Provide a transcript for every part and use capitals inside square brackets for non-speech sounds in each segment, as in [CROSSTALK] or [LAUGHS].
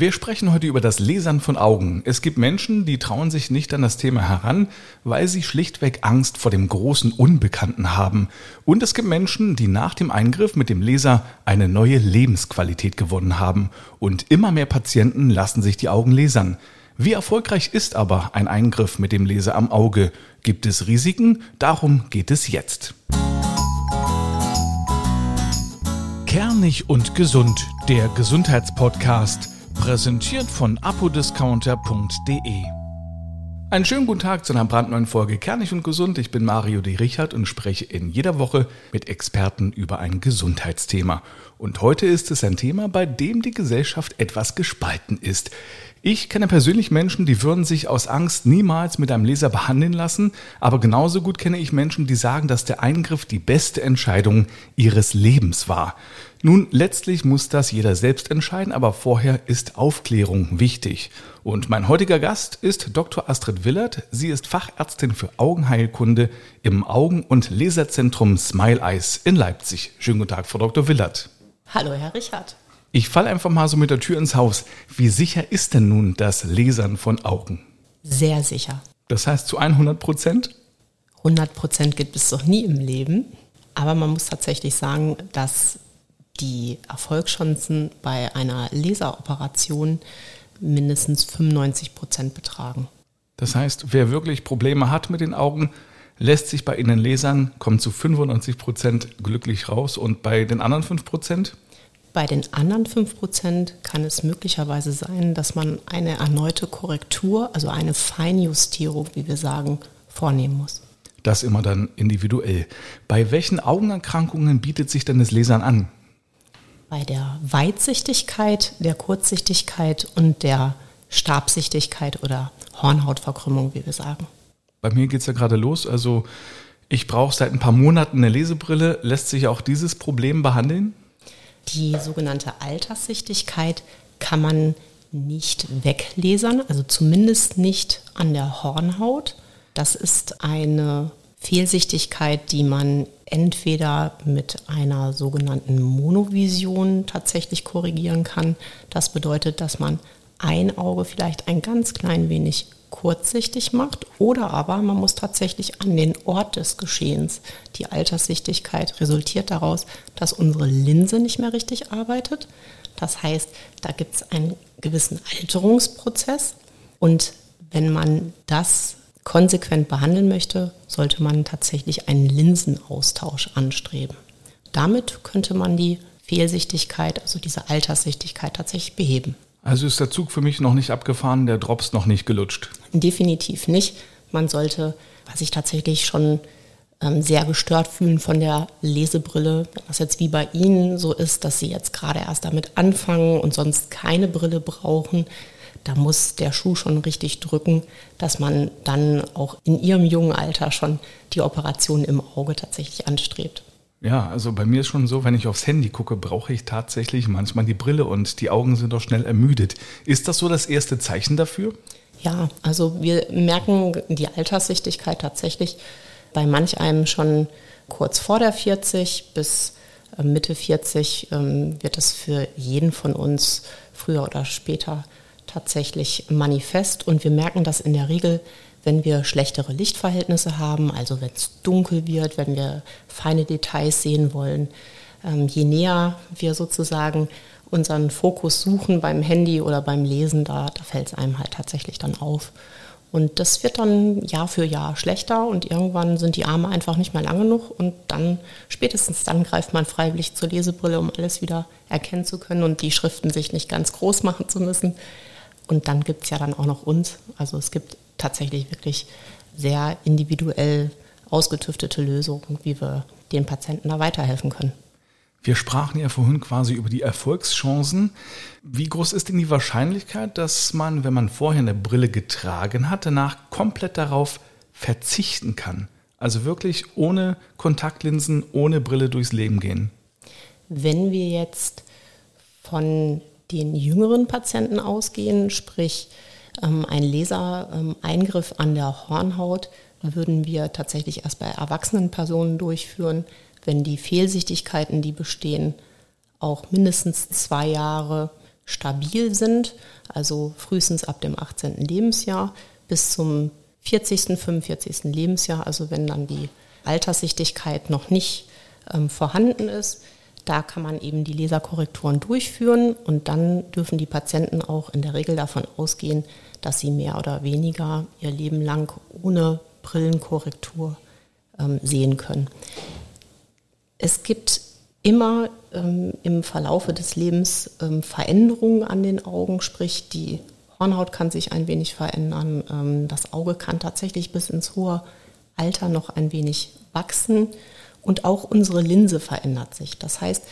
Wir sprechen heute über das Lesern von Augen. Es gibt Menschen, die trauen sich nicht an das Thema heran, weil sie schlichtweg Angst vor dem großen Unbekannten haben. Und es gibt Menschen, die nach dem Eingriff mit dem Laser eine neue Lebensqualität gewonnen haben. Und immer mehr Patienten lassen sich die Augen lasern. Wie erfolgreich ist aber ein Eingriff mit dem Laser am Auge? Gibt es Risiken? Darum geht es jetzt. Kernig und gesund, der Gesundheitspodcast Präsentiert von apodiscounter.de. Einen schönen guten Tag zu einer brandneuen Folge Kernig und Gesund. Ich bin Mario D. Richard und spreche in jeder Woche mit Experten über ein Gesundheitsthema. Und heute ist es ein Thema, bei dem die Gesellschaft etwas gespalten ist. Ich kenne persönlich Menschen, die würden sich aus Angst niemals mit einem Laser behandeln lassen, aber genauso gut kenne ich Menschen, die sagen, dass der Eingriff die beste Entscheidung ihres Lebens war. Nun, letztlich muss das jeder selbst entscheiden, aber vorher ist Aufklärung wichtig. Und mein heutiger Gast ist Dr. Astrid Willert. Sie ist Fachärztin für Augenheilkunde im Augen- und Laserzentrum Smile Eyes in Leipzig. Schönen guten Tag, Frau Dr. Willert. Hallo, Herr Richard. Ich falle einfach mal so mit der Tür ins Haus. Wie sicher ist denn nun das Lesern von Augen? Sehr sicher. Das heißt zu 100 Prozent? 100 Prozent gibt es doch nie im Leben. Aber man muss tatsächlich sagen, dass die Erfolgschancen bei einer Laseroperation mindestens 95 Prozent betragen. Das heißt, wer wirklich Probleme hat mit den Augen, lässt sich bei Ihnen lasern, kommt zu 95 Prozent glücklich raus und bei den anderen 5 Prozent? Bei den anderen 5 Prozent kann es möglicherweise sein, dass man eine erneute Korrektur, also eine Feinjustierung, wie wir sagen, vornehmen muss. Das immer dann individuell. Bei welchen Augenerkrankungen bietet sich denn das Lasern an? bei der Weitsichtigkeit, der Kurzsichtigkeit und der Stabsichtigkeit oder Hornhautverkrümmung, wie wir sagen. Bei mir geht es ja gerade los. Also ich brauche seit ein paar Monaten eine Lesebrille. Lässt sich auch dieses Problem behandeln? Die sogenannte Alterssichtigkeit kann man nicht weglesern, also zumindest nicht an der Hornhaut. Das ist eine Fehlsichtigkeit, die man entweder mit einer sogenannten Monovision tatsächlich korrigieren kann. Das bedeutet, dass man ein Auge vielleicht ein ganz klein wenig kurzsichtig macht oder aber man muss tatsächlich an den Ort des Geschehens. Die Alterssichtigkeit resultiert daraus, dass unsere Linse nicht mehr richtig arbeitet. Das heißt, da gibt es einen gewissen Alterungsprozess und wenn man das konsequent behandeln möchte, sollte man tatsächlich einen Linsenaustausch anstreben. Damit könnte man die Fehlsichtigkeit, also diese Alterssichtigkeit tatsächlich beheben. Also ist der Zug für mich noch nicht abgefahren, der Drops noch nicht gelutscht? Definitiv nicht. Man sollte, was ich tatsächlich schon ähm, sehr gestört fühlen von der Lesebrille, wenn das jetzt wie bei Ihnen so ist, dass Sie jetzt gerade erst damit anfangen und sonst keine Brille brauchen, da muss der Schuh schon richtig drücken, dass man dann auch in ihrem jungen Alter schon die Operation im Auge tatsächlich anstrebt. Ja, also bei mir ist schon so, wenn ich aufs Handy gucke, brauche ich tatsächlich manchmal die Brille und die Augen sind doch schnell ermüdet. Ist das so das erste Zeichen dafür? Ja, also wir merken die Alterssichtigkeit tatsächlich bei manch einem schon kurz vor der 40 bis äh, Mitte 40 ähm, wird es für jeden von uns früher oder später tatsächlich manifest und wir merken das in der Regel, wenn wir schlechtere Lichtverhältnisse haben, also wenn es dunkel wird, wenn wir feine Details sehen wollen. Ähm, je näher wir sozusagen unseren Fokus suchen beim Handy oder beim Lesen, da, da fällt es einem halt tatsächlich dann auf. Und das wird dann Jahr für Jahr schlechter und irgendwann sind die Arme einfach nicht mehr lang genug und dann, spätestens dann greift man freiwillig zur Lesebrille, um alles wieder erkennen zu können und die Schriften sich nicht ganz groß machen zu müssen. Und dann gibt es ja dann auch noch uns. Also es gibt tatsächlich wirklich sehr individuell ausgetüftete Lösungen, wie wir den Patienten da weiterhelfen können. Wir sprachen ja vorhin quasi über die Erfolgschancen. Wie groß ist denn die Wahrscheinlichkeit, dass man, wenn man vorher eine Brille getragen hat, danach komplett darauf verzichten kann? Also wirklich ohne Kontaktlinsen, ohne Brille durchs Leben gehen? Wenn wir jetzt von den jüngeren Patienten ausgehen, sprich ähm, ein Lasereingriff an der Hornhaut würden wir tatsächlich erst bei erwachsenen Personen durchführen, wenn die Fehlsichtigkeiten, die bestehen, auch mindestens zwei Jahre stabil sind, also frühestens ab dem 18. Lebensjahr bis zum 40., 45. Lebensjahr, also wenn dann die Alterssichtigkeit noch nicht ähm, vorhanden ist. Da kann man eben die Laserkorrekturen durchführen und dann dürfen die Patienten auch in der Regel davon ausgehen, dass sie mehr oder weniger ihr Leben lang ohne Brillenkorrektur ähm, sehen können. Es gibt immer ähm, im Verlaufe des Lebens ähm, Veränderungen an den Augen, sprich die Hornhaut kann sich ein wenig verändern, ähm, das Auge kann tatsächlich bis ins hohe Alter noch ein wenig wachsen und auch unsere Linse verändert sich. Das heißt,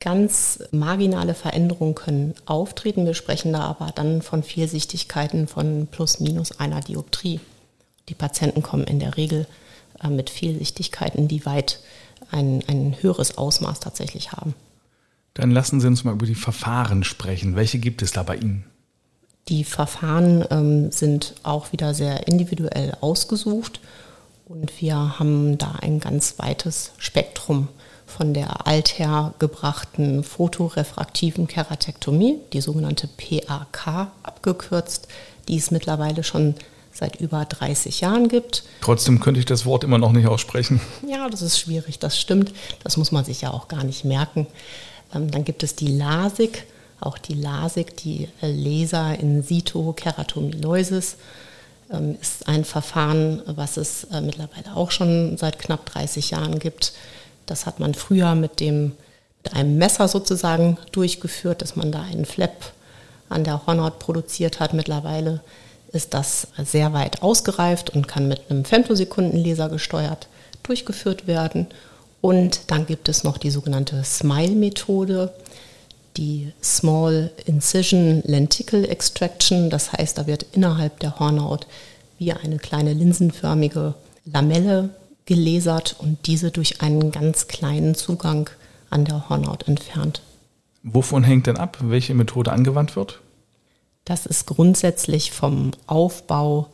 ganz marginale Veränderungen können auftreten. Wir sprechen da aber dann von Fehlsichtigkeiten von plus minus einer Dioptrie. Die Patienten kommen in der Regel äh, mit Fehlsichtigkeiten, die weit ein, ein höheres Ausmaß tatsächlich haben. Dann lassen Sie uns mal über die Verfahren sprechen. Welche gibt es da bei Ihnen? Die Verfahren ähm, sind auch wieder sehr individuell ausgesucht und wir haben da ein ganz weites Spektrum von der althergebrachten fotorefraktiven Keratektomie, die sogenannte PAK abgekürzt, die es mittlerweile schon seit über 30 Jahren gibt. Trotzdem könnte ich das Wort immer noch nicht aussprechen. Ja, das ist schwierig, das stimmt. Das muss man sich ja auch gar nicht merken. Ähm, dann gibt es die LASIK, auch die LASIK, die Laser in situ Keratomylosis, ist ein Verfahren, was es äh, mittlerweile auch schon seit knapp 30 Jahren gibt. Das hat man früher mit, dem, mit einem Messer sozusagen durchgeführt, dass man da einen Flap an der Hornhaut produziert hat. Mittlerweile ist das sehr weit ausgereift und kann mit einem Femtosekundenlaser gesteuert durchgeführt werden. Und dann gibt es noch die sogenannte Smile-Methode die Small Incision Lenticle Extraction. Das heißt, da wird innerhalb der Hornhaut wie eine kleine linsenförmige Lamelle gelasert und diese durch einen ganz kleinen Zugang an der Hornhaut entfernt. Wovon hängt denn ab, welche Methode angewandt wird? Das ist grundsätzlich vom Aufbau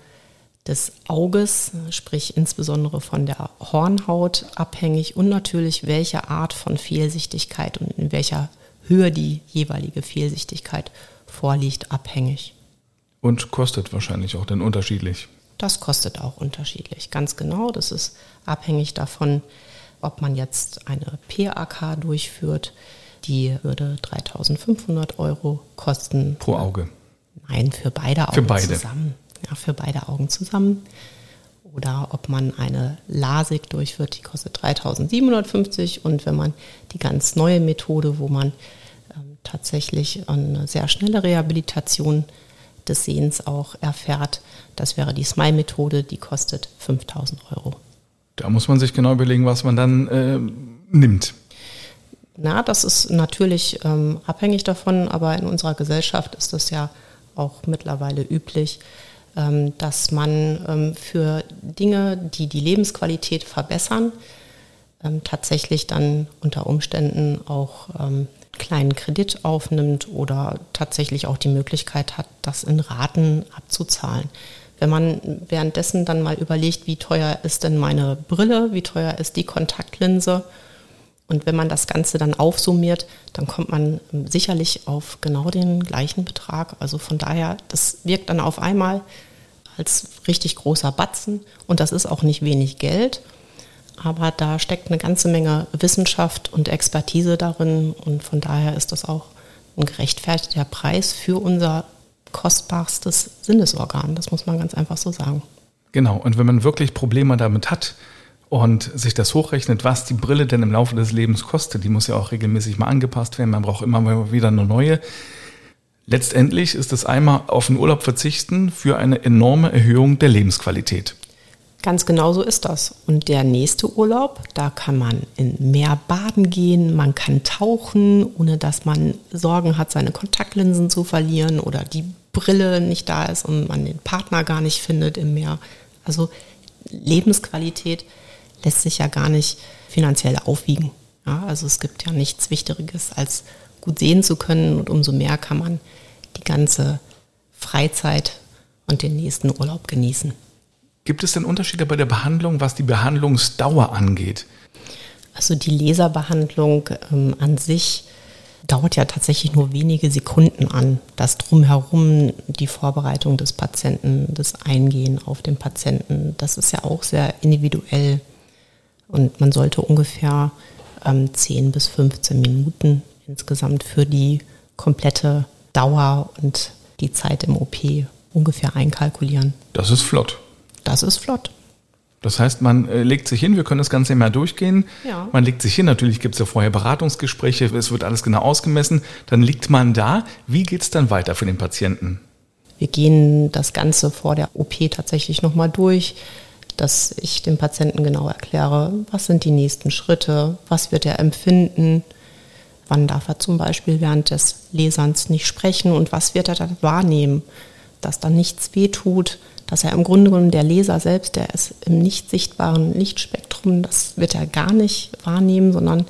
des Auges, sprich insbesondere von der Hornhaut abhängig und natürlich welche Art von Fehlsichtigkeit und in welcher Höhe die jeweilige Fehlsichtigkeit vorliegt, abhängig. Und kostet wahrscheinlich auch dann unterschiedlich. Das kostet auch unterschiedlich, ganz genau. Das ist abhängig davon, ob man jetzt eine PAK durchführt. Die würde 3500 Euro kosten. Pro Auge? Nein, für beide Augen für beide. zusammen. Ja, für beide Augen zusammen. Oder ob man eine LASIK durchführt, die kostet 3750. Und wenn man die ganz neue Methode, wo man tatsächlich eine sehr schnelle Rehabilitation des Sehens auch erfährt. Das wäre die Smile-Methode, die kostet 5000 Euro. Da muss man sich genau überlegen, was man dann äh, nimmt. Na, das ist natürlich ähm, abhängig davon, aber in unserer Gesellschaft ist das ja auch mittlerweile üblich, ähm, dass man ähm, für Dinge, die die Lebensqualität verbessern, ähm, tatsächlich dann unter Umständen auch ähm, kleinen Kredit aufnimmt oder tatsächlich auch die Möglichkeit hat, das in Raten abzuzahlen. Wenn man währenddessen dann mal überlegt, wie teuer ist denn meine Brille, wie teuer ist die Kontaktlinse und wenn man das Ganze dann aufsummiert, dann kommt man sicherlich auf genau den gleichen Betrag. Also von daher, das wirkt dann auf einmal als richtig großer Batzen und das ist auch nicht wenig Geld aber da steckt eine ganze Menge Wissenschaft und Expertise darin und von daher ist das auch ein gerechtfertigter Preis für unser kostbarstes Sinnesorgan. Das muss man ganz einfach so sagen. Genau, und wenn man wirklich Probleme damit hat und sich das hochrechnet, was die Brille denn im Laufe des Lebens kostet, die muss ja auch regelmäßig mal angepasst werden, man braucht immer wieder eine neue. Letztendlich ist es einmal auf den Urlaub verzichten für eine enorme Erhöhung der Lebensqualität. Ganz genau so ist das. Und der nächste Urlaub, da kann man in Meer baden gehen, man kann tauchen, ohne dass man Sorgen hat, seine Kontaktlinsen zu verlieren oder die Brille nicht da ist und man den Partner gar nicht findet im Meer. Also Lebensqualität lässt sich ja gar nicht finanziell aufwiegen. Ja, also es gibt ja nichts Wichtigeres, als gut sehen zu können und umso mehr kann man die ganze Freizeit und den nächsten Urlaub genießen. Gibt es denn Unterschiede bei der Behandlung, was die Behandlungsdauer angeht? Also die Laserbehandlung ähm, an sich dauert ja tatsächlich nur wenige Sekunden an. Das drumherum, die Vorbereitung des Patienten, das Eingehen auf den Patienten, das ist ja auch sehr individuell. Und man sollte ungefähr ähm, 10 bis 15 Minuten insgesamt für die komplette Dauer und die Zeit im OP ungefähr einkalkulieren. Das ist flott. Das ist flott. Das heißt, man äh, legt sich hin, wir können das Ganze immer durchgehen. Ja. Man legt sich hin, natürlich gibt es ja vorher Beratungsgespräche, es wird alles genau ausgemessen. Dann liegt man da. Wie geht es dann weiter für den Patienten? Wir gehen das Ganze vor der OP tatsächlich nochmal durch, dass ich dem Patienten genau erkläre, was sind die nächsten Schritte, was wird er empfinden, wann darf er zum Beispiel während des Leserns nicht sprechen und was wird er dann wahrnehmen, dass da nichts wehtut, dass er im Grunde genommen der Leser selbst, der ist im nicht sichtbaren Lichtspektrum, das wird er gar nicht wahrnehmen, sondern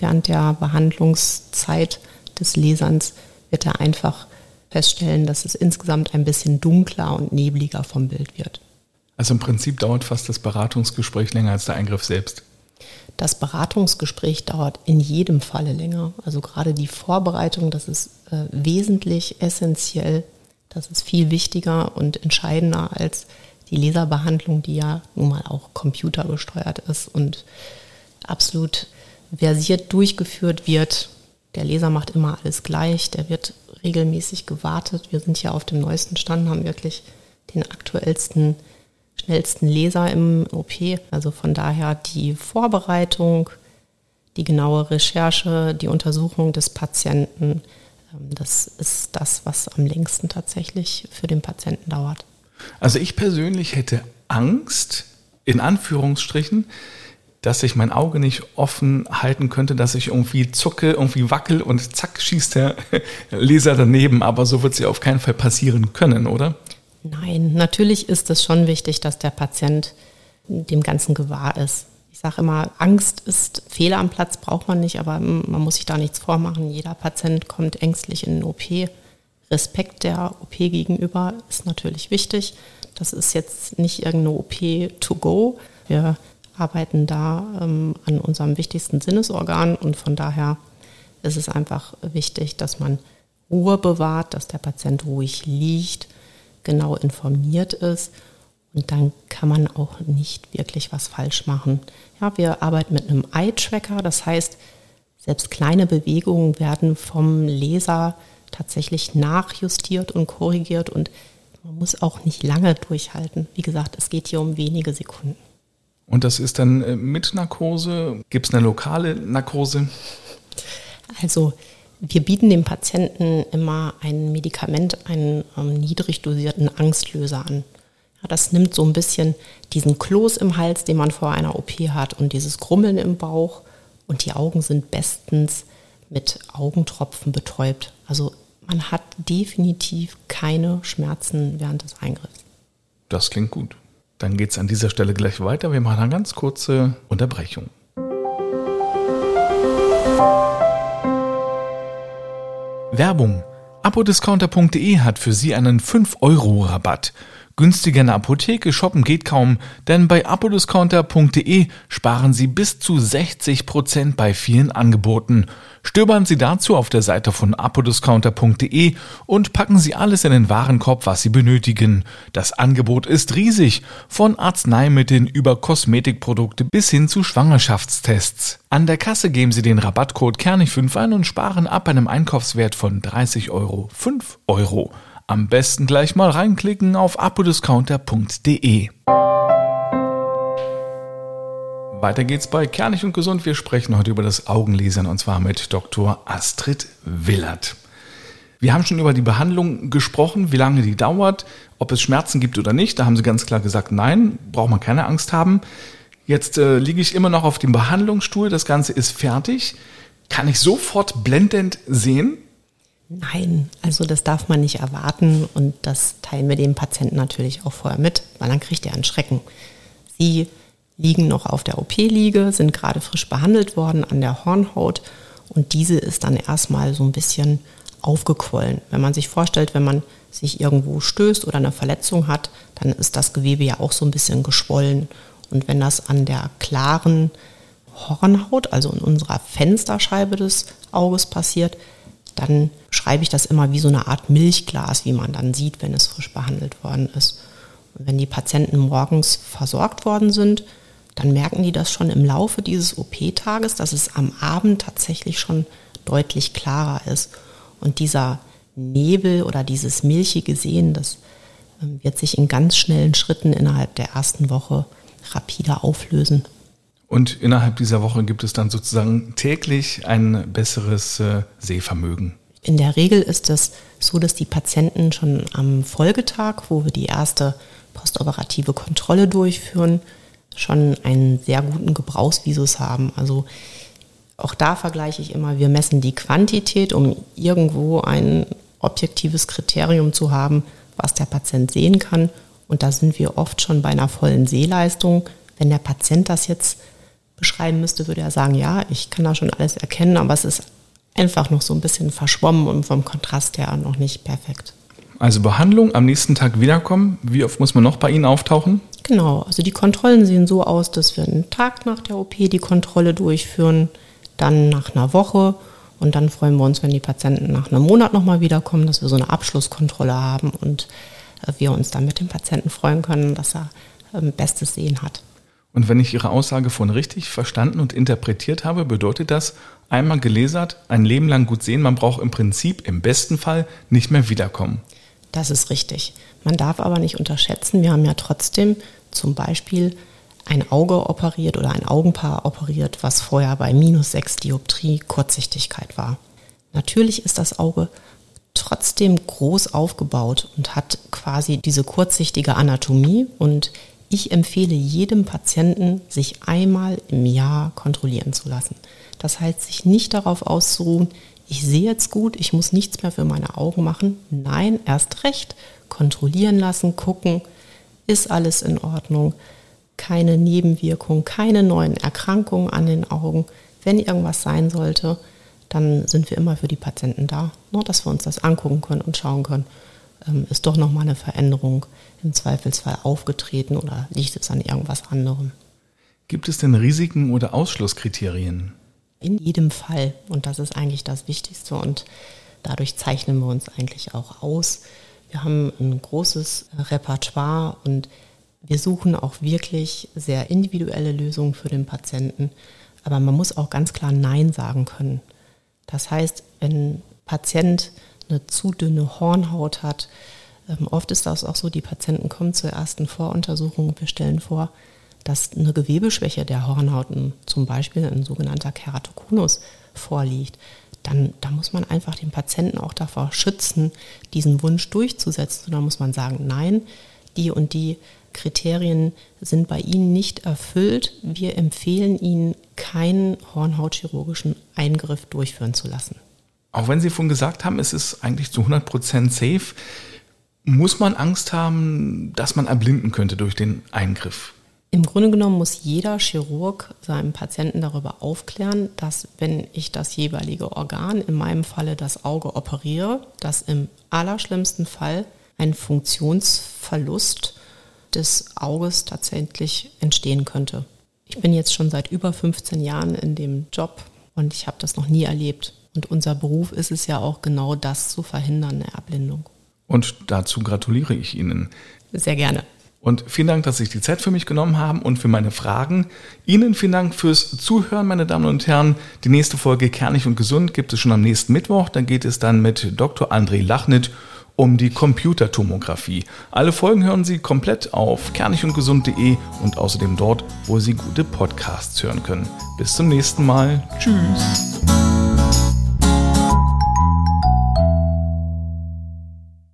während der Behandlungszeit des Leserns wird er einfach feststellen, dass es insgesamt ein bisschen dunkler und nebliger vom Bild wird. Also im Prinzip dauert fast das Beratungsgespräch länger als der Eingriff selbst. Das Beratungsgespräch dauert in jedem Falle länger. Also gerade die Vorbereitung, das ist äh, wesentlich essentiell das ist viel wichtiger und entscheidender als die Laserbehandlung, die ja nun mal auch computergesteuert ist und absolut versiert durchgeführt wird. Der Laser macht immer alles gleich, der wird regelmäßig gewartet. Wir sind hier auf dem neuesten Stand, haben wirklich den aktuellsten, schnellsten Laser im OP. Also von daher die Vorbereitung, die genaue Recherche, die Untersuchung des Patienten, das ist das, was am längsten tatsächlich für den Patienten dauert. Also ich persönlich hätte Angst, in Anführungsstrichen, dass ich mein Auge nicht offen halten könnte, dass ich irgendwie zucke, irgendwie wackel und zack schießt der [LAUGHS] Leser daneben. Aber so wird es ja auf keinen Fall passieren können, oder? Nein, natürlich ist es schon wichtig, dass der Patient dem Ganzen gewahr ist sage immer, Angst ist Fehler am Platz, braucht man nicht, aber man muss sich da nichts vormachen. Jeder Patient kommt ängstlich in den OP. Respekt der OP gegenüber ist natürlich wichtig. Das ist jetzt nicht irgendeine OP to go. Wir arbeiten da ähm, an unserem wichtigsten Sinnesorgan und von daher ist es einfach wichtig, dass man Ruhe bewahrt, dass der Patient ruhig liegt, genau informiert ist und dann kann man auch nicht wirklich was falsch machen. Ja, wir arbeiten mit einem Eye-Tracker, das heißt, selbst kleine Bewegungen werden vom Leser tatsächlich nachjustiert und korrigiert und man muss auch nicht lange durchhalten. Wie gesagt, es geht hier um wenige Sekunden. Und das ist dann äh, mit Narkose? Gibt es eine lokale Narkose? Also wir bieten dem Patienten immer ein Medikament, einen ähm, niedrig dosierten Angstlöser an. Das nimmt so ein bisschen diesen Kloß im Hals, den man vor einer OP hat und dieses Grummeln im Bauch und die Augen sind bestens mit Augentropfen betäubt. Also man hat definitiv keine Schmerzen während des Eingriffs. Das klingt gut. Dann geht es an dieser Stelle gleich weiter. Wir machen eine ganz kurze Unterbrechung. Werbung. Apodiscounter.de hat für Sie einen 5-Euro-Rabatt. Günstiger in der Apotheke shoppen geht kaum, denn bei apodiscounter.de sparen Sie bis zu 60 Prozent bei vielen Angeboten. Stöbern Sie dazu auf der Seite von apodiscounter.de und packen Sie alles in den Warenkorb, was Sie benötigen. Das Angebot ist riesig, von Arzneimitteln über Kosmetikprodukte bis hin zu Schwangerschaftstests. An der Kasse geben Sie den Rabattcode Kernig5 ein und sparen ab einem Einkaufswert von 30 Euro 5 Euro. Am besten gleich mal reinklicken auf apodiscounter.de. Weiter geht's bei Kernig und Gesund. Wir sprechen heute über das Augenlesern und zwar mit Dr. Astrid Willert. Wir haben schon über die Behandlung gesprochen, wie lange die dauert, ob es Schmerzen gibt oder nicht. Da haben Sie ganz klar gesagt, nein, braucht man keine Angst haben. Jetzt äh, liege ich immer noch auf dem Behandlungsstuhl, das Ganze ist fertig. Kann ich sofort blendend sehen? Nein, also das darf man nicht erwarten und das teilen wir dem Patienten natürlich auch vorher mit, weil dann kriegt er einen Schrecken. Sie liegen noch auf der OP-Liege, sind gerade frisch behandelt worden an der Hornhaut und diese ist dann erstmal so ein bisschen aufgequollen. Wenn man sich vorstellt, wenn man sich irgendwo stößt oder eine Verletzung hat, dann ist das Gewebe ja auch so ein bisschen geschwollen. Und wenn das an der klaren Hornhaut, also in unserer Fensterscheibe des Auges passiert, dann schreibe ich das immer wie so eine Art Milchglas, wie man dann sieht, wenn es frisch behandelt worden ist. Und wenn die Patienten morgens versorgt worden sind, dann merken die das schon im Laufe dieses OP-Tages, dass es am Abend tatsächlich schon deutlich klarer ist. Und dieser Nebel oder dieses milchige Sehen, das ähm, wird sich in ganz schnellen Schritten innerhalb der ersten Woche rapide auflösen. Und innerhalb dieser Woche gibt es dann sozusagen täglich ein besseres äh, Sehvermögen. In der Regel ist es so, dass die Patienten schon am Folgetag, wo wir die erste postoperative Kontrolle durchführen, schon einen sehr guten Gebrauchsvisus haben. Also auch da vergleiche ich immer, wir messen die Quantität, um irgendwo ein objektives Kriterium zu haben, was der Patient sehen kann. Und da sind wir oft schon bei einer vollen Sehleistung. Wenn der Patient das jetzt beschreiben müsste, würde er sagen, ja, ich kann da schon alles erkennen, aber es ist einfach noch so ein bisschen verschwommen und vom Kontrast her noch nicht perfekt. Also Behandlung, am nächsten Tag wiederkommen. Wie oft muss man noch bei Ihnen auftauchen? Genau, also die Kontrollen sehen so aus, dass wir einen Tag nach der OP die Kontrolle durchführen, dann nach einer Woche und dann freuen wir uns, wenn die Patienten nach einem Monat nochmal wiederkommen, dass wir so eine Abschlusskontrolle haben und äh, wir uns dann mit dem Patienten freuen können, dass er ähm, bestes Sehen hat. Und wenn ich Ihre Aussage von richtig verstanden und interpretiert habe, bedeutet das, einmal gelesert, ein Leben lang gut sehen, man braucht im Prinzip im besten Fall nicht mehr wiederkommen. Das ist richtig. Man darf aber nicht unterschätzen, wir haben ja trotzdem zum Beispiel ein Auge operiert oder ein Augenpaar operiert, was vorher bei minus 6 Dioptrie Kurzsichtigkeit war. Natürlich ist das Auge trotzdem groß aufgebaut und hat quasi diese kurzsichtige Anatomie und ich empfehle jedem Patienten, sich einmal im Jahr kontrollieren zu lassen. Das heißt, sich nicht darauf auszuruhen, ich sehe jetzt gut, ich muss nichts mehr für meine Augen machen. Nein, erst recht kontrollieren lassen, gucken, ist alles in Ordnung, keine Nebenwirkungen, keine neuen Erkrankungen an den Augen. Wenn irgendwas sein sollte, dann sind wir immer für die Patienten da, nur dass wir uns das angucken können und schauen können, ähm, ist doch nochmal eine Veränderung im Zweifelsfall aufgetreten oder liegt es an irgendwas anderem. Gibt es denn Risiken oder Ausschlusskriterien? In jedem Fall. Und das ist eigentlich das Wichtigste. Und dadurch zeichnen wir uns eigentlich auch aus. Wir haben ein großes Repertoire und wir suchen auch wirklich sehr individuelle Lösungen für den Patienten. Aber man muss auch ganz klar Nein sagen können. Das heißt, wenn ein Patient eine zu dünne Hornhaut hat, ähm, oft ist das auch so, die Patienten kommen zur ersten Voruntersuchung und wir stellen vor, dass eine Gewebeschwäche der Hornhaut, zum Beispiel ein sogenannter Keratokonus, vorliegt. Dann da muss man einfach den Patienten auch davor schützen, diesen Wunsch durchzusetzen. Und dann muss man sagen, nein, die und die Kriterien sind bei Ihnen nicht erfüllt. Wir empfehlen Ihnen, keinen hornhautchirurgischen Eingriff durchführen zu lassen. Auch wenn Sie vorhin gesagt haben, es ist eigentlich zu 100 Prozent safe, muss man Angst haben, dass man erblinden könnte durch den Eingriff? Im Grunde genommen muss jeder Chirurg seinem Patienten darüber aufklären, dass wenn ich das jeweilige Organ, in meinem Falle das Auge, operiere, dass im allerschlimmsten Fall ein Funktionsverlust des Auges tatsächlich entstehen könnte. Ich bin jetzt schon seit über 15 Jahren in dem Job und ich habe das noch nie erlebt. Und unser Beruf ist es ja auch genau das zu verhindern, eine Erblindung. Und dazu gratuliere ich Ihnen. Sehr gerne. Und vielen Dank, dass Sie sich die Zeit für mich genommen haben und für meine Fragen. Ihnen vielen Dank fürs Zuhören, meine Damen und Herren. Die nächste Folge Kernig und Gesund gibt es schon am nächsten Mittwoch. Dann geht es dann mit Dr. André Lachnit um die Computertomographie. Alle Folgen hören Sie komplett auf kernigundgesund.de und außerdem dort, wo Sie gute Podcasts hören können. Bis zum nächsten Mal. Tschüss.